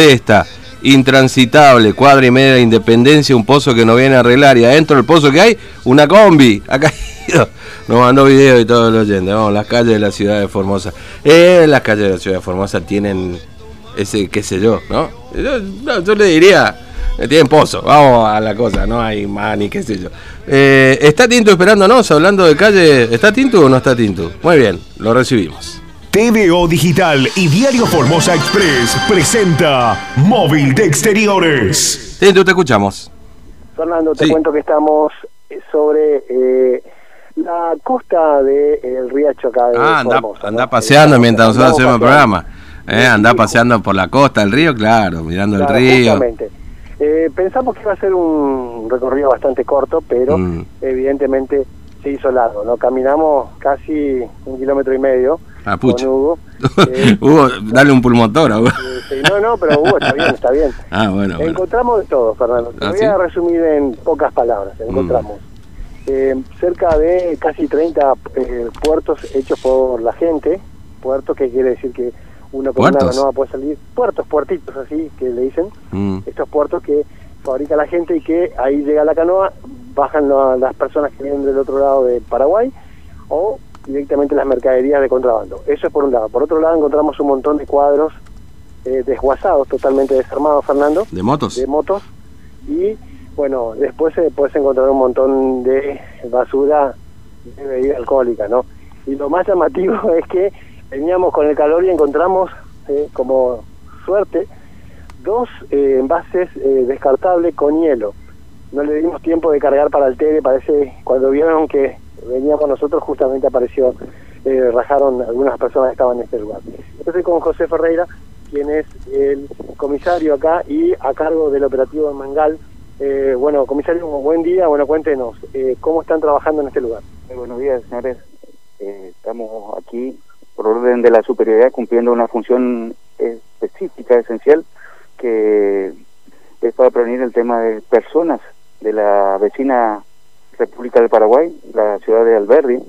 esta, intransitable, cuadra y media de independencia, un pozo que no viene a arreglar y adentro del pozo que hay, una combi, ha caído. Nos mandó video y todo lo oyente. Vamos, las calles de la ciudad de Formosa. Eh, las calles de la ciudad de Formosa tienen ese, qué sé yo, ¿no? Yo, le diría, eh, tienen pozo, vamos a la cosa, no hay más ni qué sé yo. Eh, ¿Está Tinto esperándonos hablando de calle? ¿Está Tinto o no está Tinto? Muy bien, lo recibimos. TVO Digital y Diario Formosa Express presenta Móvil de Exteriores. Tinto, te escuchamos. Fernando, te Sí. cuento que estamos eh, sobre eh, la costa del Riacho acá de Ah, anda, Formosa, anda ¿no? paseando Eh, mientras nosotros andamos hacemos el programa. Eh, anda paseando por la costa del río, claro, mirando Claro, el río. justamente. Eh, pensamos que iba a ser un recorrido bastante corto, pero Mm. evidentemente se hizo largo, ¿no? Caminamos casi un kilómetro y medio Ah, pucha. con Hugo. Eh, Hugo, dale un pulmotor a Hugo. no, no, pero Hugo está bien, está bien. Ah, bueno, bueno. Encontramos de todo, Fernando. Te ¿Ah, voy sí? Mm. a resumir en pocas palabras. Encontramos eh, cerca de casi 30 eh, puertos hechos por la gente. Puertos que quiere decir que uno con una ¿Puertos? canoa puede salir. Puertos, puertitos así que le dicen. Mm. Estos puertos que fabrica la gente y que ahí llega la canoa, bajan la- las personas que vienen del otro lado de Paraguay o directamente las mercaderías de contrabando. Eso es por un lado. Por otro lado encontramos un montón de cuadros eh, desguazados, totalmente desarmados, Fernando ¿De motos? de motos y bueno después eh, puedes encontrar un montón de basura de bebida alcohólica no y lo más llamativo es que veníamos con el calor y encontramos eh, como suerte dos eh, envases eh, descartables con hielo no le dimos tiempo de cargar para el tele parece cuando vieron que veníamos nosotros justamente apareció eh, rajaron algunas personas que estaban en este lugar estoy con José Ferreira quien es el comisario acá y a cargo del operativo de Mangal. Eh, bueno, comisario, buen día. Bueno, cuéntenos, eh, ¿cómo están trabajando en este lugar? Muy buenos días, señores. Eh, estamos aquí por orden de la superioridad cumpliendo una función específica, esencial, que es para prevenir el tema de personas de la vecina República del Paraguay, la ciudad de Alberdi.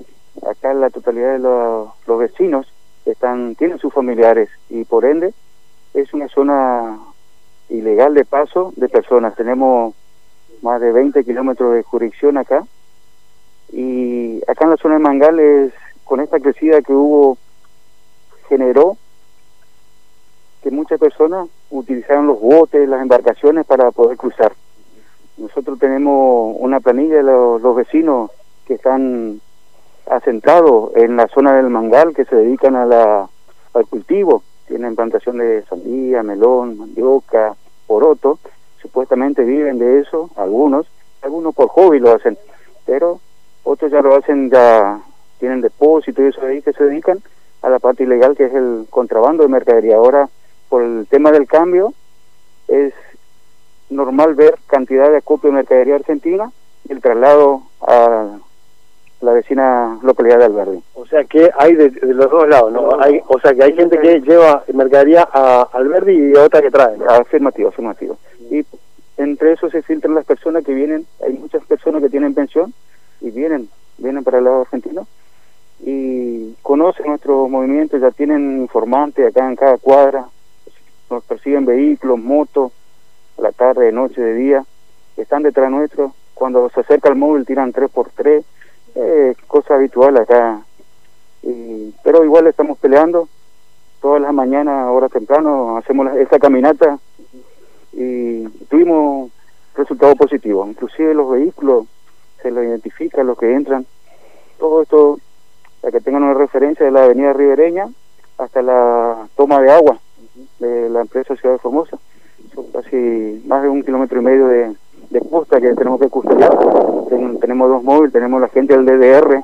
Acá la totalidad de los, los vecinos están tienen sus familiares y por ende es una zona ilegal de paso de personas. Tenemos más de 20 kilómetros de jurisdicción acá y acá en la zona de Mangales, con esta crecida que hubo, generó que muchas personas utilizaron los botes, las embarcaciones para poder cruzar. Nosotros tenemos una planilla de los, vecinos que están asentados en la zona del Mangal, que se dedican a la, al cultivo. Tienen plantación de sandía, melón, mandioca, poroto. Supuestamente viven de eso, algunos. Algunos por hobby lo hacen, pero otros ya lo hacen, ya tienen depósito y eso ahí que se dedican a la parte ilegal que es el contrabando de mercadería. Ahora, por el tema del cambio, es normal ver cantidad de acopio de mercadería argentina y el traslado a la vecina localidad de Alberdi. O sea que hay de, de los dos lados, ¿no? Hay, o sea que hay gente que lleva mercadería a Alberdi y otra que trae. ¿no? Afirmativo, afirmativo. Y entre eso se filtran las personas que vienen, hay muchas personas que tienen pensión y vienen, vienen para el lado argentino y conocen nuestro movimiento, ya tienen informantes acá en cada cuadra, nos persiguen vehículos, motos, la tarde, de noche, de día, están detrás nuestro, cuando se acerca el móvil tiran tres por tres, eh, cosa habitual acá, y, pero igual estamos peleando, todas las mañanas, ahora temprano, hacemos la- esta caminata y tuvimos resultados positivos. Inclusive los vehículos se los identifica, los que entran. Todo esto, para que tengan una referencia de la avenida ribereña hasta la toma de agua de la empresa Ciudad de Formosa. Son casi más de un kilómetro y medio de, de costa que tenemos que custodiar. Ten- tenemos dos móviles, tenemos la gente del DDR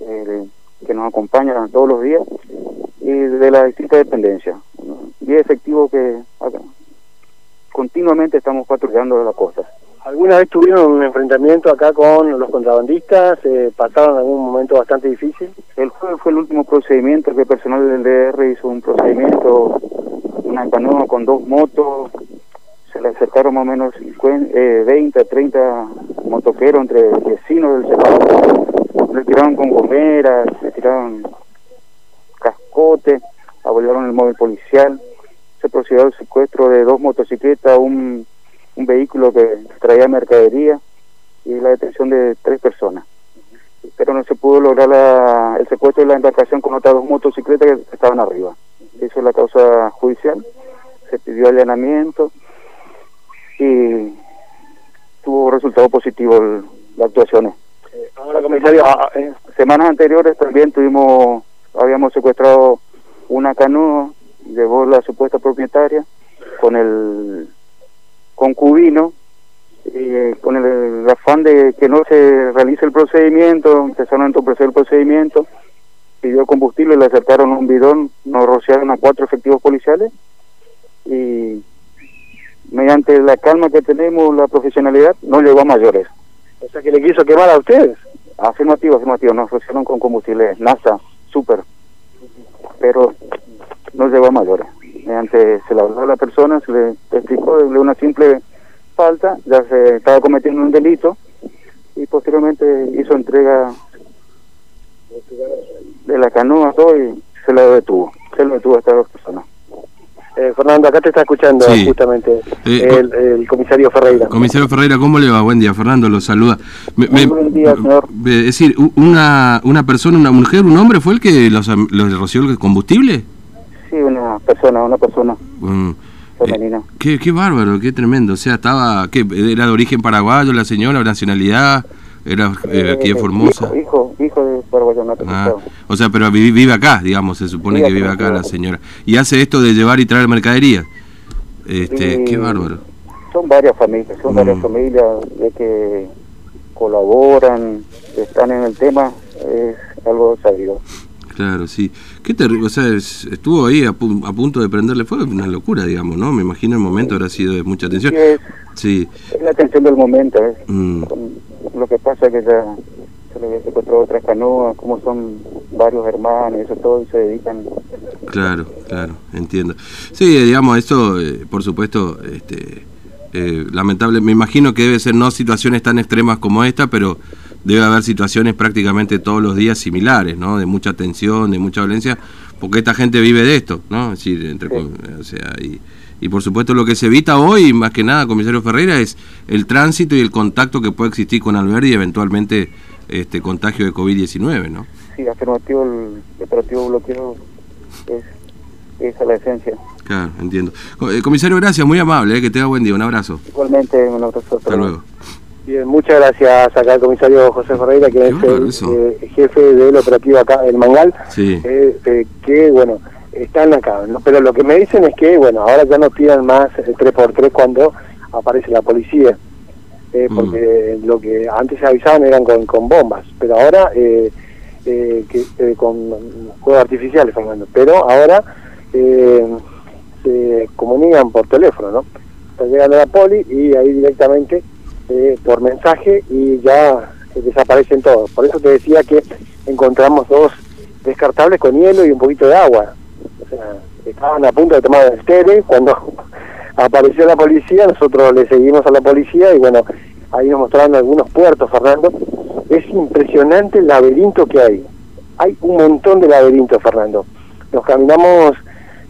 eh, que nos acompaña todos los días y de las distintas dependencias. Y es efectivo que acá, continuamente estamos patrullando la costa. ¿Alguna vez tuvieron un enfrentamiento acá con los contrabandistas? Eh, ¿Pasaron algún momento bastante difícil? El jueves fue el último procedimiento que el personal del DR hizo un procedimiento, una canoa con dos motos, le acercaron más o menos 50, eh, 20 a 30 motoqueros entre vecinos del sector, le tiraron con gomeras, le tiraron cascote, abordaron el móvil policial se procedió al secuestro de dos motocicletas, un, un vehículo que traía mercadería y la detención de tres personas. Pero no se pudo lograr la, el secuestro de la embarcación con otras dos motocicletas que estaban arriba. Eso es la causa judicial. Se pidió allanamiento y tuvo resultado positivo el, las actuaciones. Ahora, comisario, ah, eh, Semanas anteriores también tuvimos, habíamos secuestrado una canoa, llevó la supuesta propietaria con el concubino y eh, con el, el afán de que no se realice el procedimiento, empezaron a entorpecer el procedimiento, pidió combustible, le acercaron un bidón, nos rociaron a cuatro efectivos policiales y mediante la calma que tenemos, la profesionalidad, no llegó a mayores. o sea que le quiso quemar a ustedes. Afirmativo, afirmativo, nos rociaron con combustible NASA, super, pero no llegó a mayores. Mediante se le habló a la persona, se le explicó de una simple falta, ya se estaba cometiendo un delito y posteriormente hizo entrega de la canoa todo y se lo detuvo, se lo detuvo a estas dos personas. Fernando, acá te está escuchando Sí. justamente Eh, el, el comisario Ferreira. Comisario Ferreira, ¿cómo le va? Buen día, Fernando, lo saluda. Me- Muy me- buen día, señor. eh, Es decir, una, una persona, una mujer, un hombre fue el que los, los roció el combustible. Sí, una persona, una persona Mm, femenina. eh, qué, qué bárbaro, qué tremendo. O sea, estaba, ¿qué? ¿Era de origen paraguayo la señora, nacionalidad? ¿Era eh, aquí Eh, Formosa? Hijo, hijo, hijo de Paraguayo Ah, o sea, pero vive, vive acá, digamos, se supone que vive acá, acá la señora. Y hace esto de llevar y traer mercadería. Este, Y qué bárbaro. Son varias familias, son Mm. varias familias de que colaboran, están en el tema, es algo sabido. Claro, sí. Qué terrible, o sea, es- estuvo ahí a, pu- a punto de prenderle fuego, una locura, digamos, ¿no? Me imagino el momento habrá sido de mucha tensión. Es, Sí, es la atención del momento, ¿eh? Mm. Con- lo que pasa es que ya se le había secuestrado otras canoas, como son varios hermanos, eso todo, y se dedican claro, claro, entiendo. Sí, digamos, esto, eh, por supuesto, este, eh, lamentable, me imagino que debe ser no situaciones tan extremas como esta, pero debe haber situaciones prácticamente todos los días similares, ¿no? De mucha tensión, de mucha violencia, porque esta gente vive de esto, ¿no? Es decir, entre, Sí. o sea, y, y por supuesto lo que se evita hoy, más que nada, comisario Ferreira, es el tránsito y el contacto que puede existir con Alberti y eventualmente este contagio de COVID-19, ¿no? Sí, afirmativo, el, operativo bloqueo es, esa es la esencia. Claro, entiendo. Eh, comisario, gracias, muy amable, eh, que tenga buen día, un abrazo. Igualmente, un abrazo. Hasta luego. Bien, muchas gracias acá al comisario José Ferreira, que es el eh, jefe del operativo acá del Mangal, Sí, eh, eh, que bueno, están acá, ¿no? pero lo que me dicen es que bueno, ahora ya no tiran más eh, 3x3 cuando aparece la policía, eh, Mm. porque lo que antes se avisaban eran con, con bombas, pero ahora eh, eh, que, eh, con juegos artificiales, Fernando, pero ahora eh, se comunican por teléfono, ¿no? Está llegando la poli y ahí directamente eh, por mensaje y ya desaparecen todos. Por eso te decía que encontramos dos descartables con hielo y un poquito de agua. Estaban a punto de tomar el tele cuando apareció la policía, nosotros le seguimos a la policía y bueno, ahí nos mostraron algunos puertos, Fernando. Es impresionante el laberinto que hay. Hay un montón de laberintos, Fernando. Nos caminamos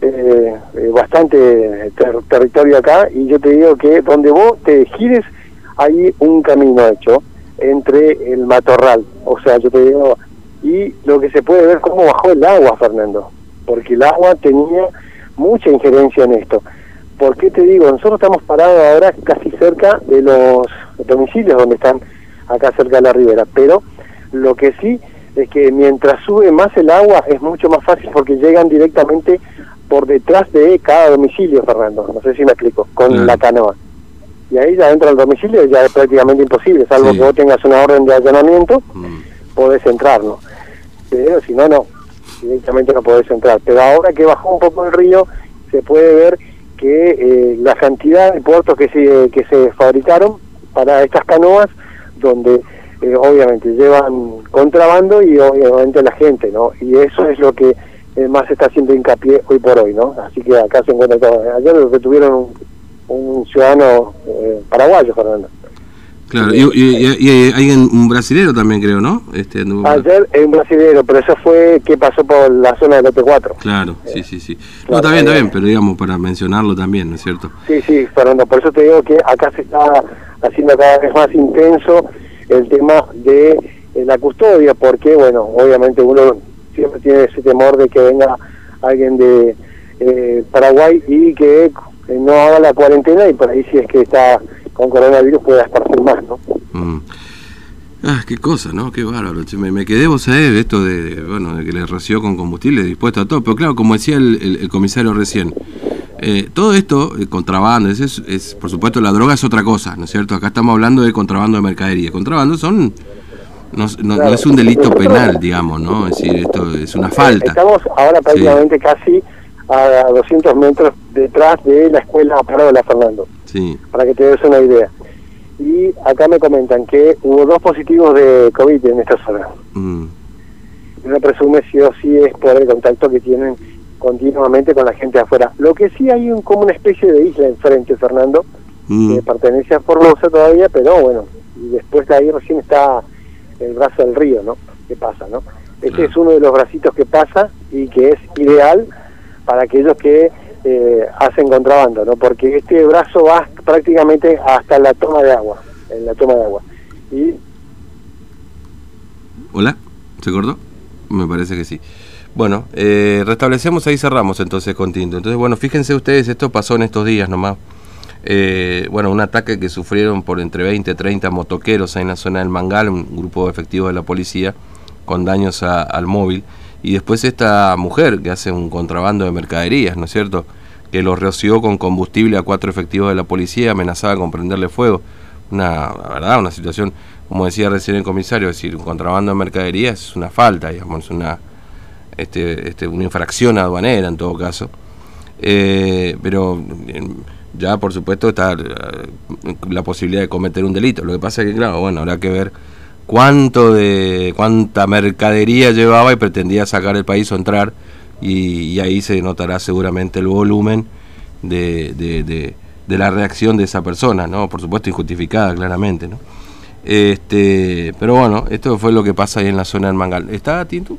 eh, eh, bastante ter- territorio acá y yo te digo que donde vos te gires hay un camino hecho entre el matorral, o sea, yo te digo, y lo que se puede ver cómo bajó el agua, Fernando, porque el agua tenía mucha injerencia en esto. ¿Por qué te digo? Nosotros estamos parados ahora casi cerca de los domicilios donde están acá cerca de la ribera, pero lo que sí es que mientras sube más el agua es mucho más fácil porque llegan directamente por detrás de cada domicilio, Fernando. No sé si me explico, con Claro. la canoa. Y ahí ya dentro del domicilio ya es prácticamente imposible, salvo Sí. que vos tengas una orden de allanamiento, Mm, podés entrar, ¿no? Pero si no, no, directamente no podés entrar. Pero ahora que bajó un poco el río, se puede ver que eh, la cantidad de puertos que se, que se fabricaron para estas canoas, donde eh, obviamente llevan contrabando y obviamente la gente, ¿no? Y eso es lo que eh, más está haciendo hincapié hoy por hoy, ¿no? Así que acá se encuentra todo. Ayer detuvieron un, un ciudadano eh, paraguayo, Fernando. Claro, y, y- y hay un brasilero también, creo, ¿no? Este, Ayer es un brasilero, pero eso fue que pasó por la zona del lote 4. Claro, sí, sí, sí. No, está bien, está bien, pero digamos, para mencionarlo también, ¿no es cierto? Sí, sí, Fernando, por eso te digo que acá se está haciendo cada vez más intenso el tema de eh, la custodia, porque, bueno, obviamente uno siempre tiene ese temor de que venga alguien de eh, Paraguay y que eh, no haga la cuarentena y por ahí si es que está con coronavirus pueda esparcir más, ¿no? Mm. Ah, qué cosa, ¿no? Qué bárbaro. Me, me quedé, vos sabés, de esto de, de, bueno, de que le roció con combustible dispuesto a todo. Pero claro, como decía el, el- el comisario recién, eh, todo esto, eh, contrabando, es, es, es, por supuesto, la droga es otra cosa, ¿no es cierto? Acá estamos hablando de contrabando de mercadería. Contrabando son... No, no- no es un delito penal, digamos, ¿no? Es decir, esto es una falta. Estamos ahora prácticamente casi a 200 metros detrás de la escuela Parola, Fernando. Sí. para que te des una idea. Y acá me comentan que hubo dos positivos de COVID en esta zona. Mm. Uno presume sí o sí es por el contacto que tienen continuamente con la gente afuera. Lo que sí hay un, como una especie de isla enfrente, Fernando, Mm. que pertenece a Formosa todavía, pero bueno, y después de ahí recién está el brazo del río, ¿no? ¿Qué pasa, no? Este Claro. es uno de los bracitos que pasa y que es ideal para aquellos que eh, hacen contrabando, ¿no? Porque este brazo va prácticamente hasta la toma de agua, en la toma de agua. ¿Hola? ¿Se cortó? Me parece que sí. Bueno, eh, restablecemos, ahí cerramos entonces con Tinto. Entonces, bueno, fíjense ustedes, esto pasó en estos días nomás. Eh, bueno, un ataque que sufrieron por entre 20 y 30 motoqueros en la zona del Mangal, un grupo efectivo de la policía, con daños al móvil. Y después esta mujer que hace un contrabando de mercaderías, ¿no es cierto? Que lo roció con combustible a cuatro efectivos de la policía, amenazaba con prenderle fuego. Una, la verdad, una situación, como decía recién el comisario, es decir, un contrabando de mercaderías es una falta, digamos, es una, este, este, una infracción aduanera en todo caso. Eh, pero ya por supuesto está eh, la posibilidad de cometer un delito. Lo que pasa es que, claro, bueno, habrá que ver cuánto de cuánta mercadería llevaba y pretendía sacar el país o entrar y, ahí se notará seguramente el volumen de, de, de- de la reacción de esa persona, ¿no? Por supuesto injustificada, claramente, ¿no? Este, pero bueno, esto fue lo que pasa ahí en la zona del Mangal. ¿Está Tintu?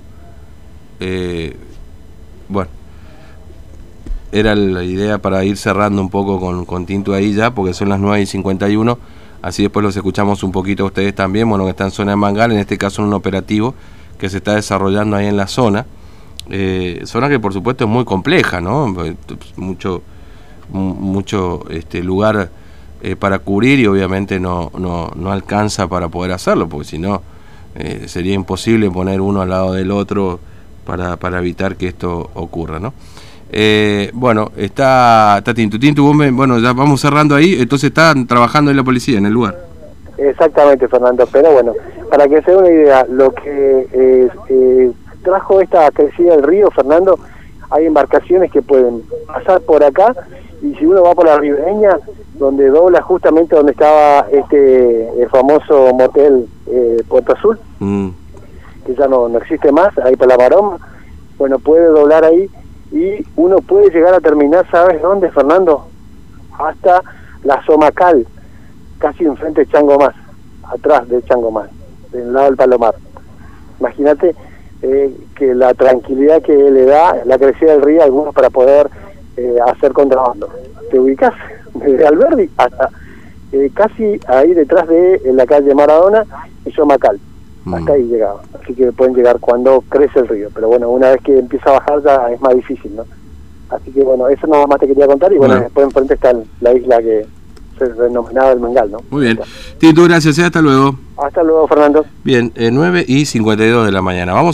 Eh, bueno, era la idea para ir cerrando un poco con, con Tinto ahí ya, porque son las 9 y 51. Así después los escuchamos un poquito a ustedes también, bueno, que está en zona de Mangal, en este caso en un operativo que se está desarrollando ahí en la zona. Eh, zona que por supuesto es muy compleja, ¿no? Pues, Mucho, mu- mucho este, lugar eh, para cubrir y obviamente no, no, no alcanza para poder hacerlo, porque si no eh, sería imposible poner uno al lado del otro para, para evitar que esto ocurra, ¿no? Eh, bueno, está, está Tintu. Tintu, vos me- bueno, ya vamos cerrando ahí, entonces están trabajando en la policía, en el lugar. Exactamente, Fernando. Pero bueno, para que se dé una idea, lo que eh, eh, trajo esta crecida del río, Fernando, hay embarcaciones que pueden pasar por acá y si uno va por la ribereña, donde dobla justamente donde estaba este el famoso motel eh, Puerto Azul, Mm, que ya no, no existe más, ahí por la maroma, bueno, puede doblar ahí y uno puede llegar a terminar, ¿sabes dónde, Fernando? Hasta la Somacal, casi enfrente de Chango Más, atrás de Chango Más, del lado del Palomar. Imagínate eh, que la tranquilidad que le da la crecida del río a algunos para poder eh, hacer contrabando. Te ubicas desde Alberdi hasta eh, casi ahí detrás de eh, la calle Maradona y Somacal. Mm. Hasta ahí llegaba. Así que pueden llegar cuando crece el río. Pero bueno, una vez que empieza a bajar ya es más difícil, ¿no? Así que bueno, eso nada más te quería contar. Y bueno, Bueno. después enfrente está la isla que se denominaba el Mangal, ¿no? muy bien. Tintu, gracias, eh, hasta luego. Hasta luego, Fernando. Bien, eh, 9 y 52 de la mañana. Vamos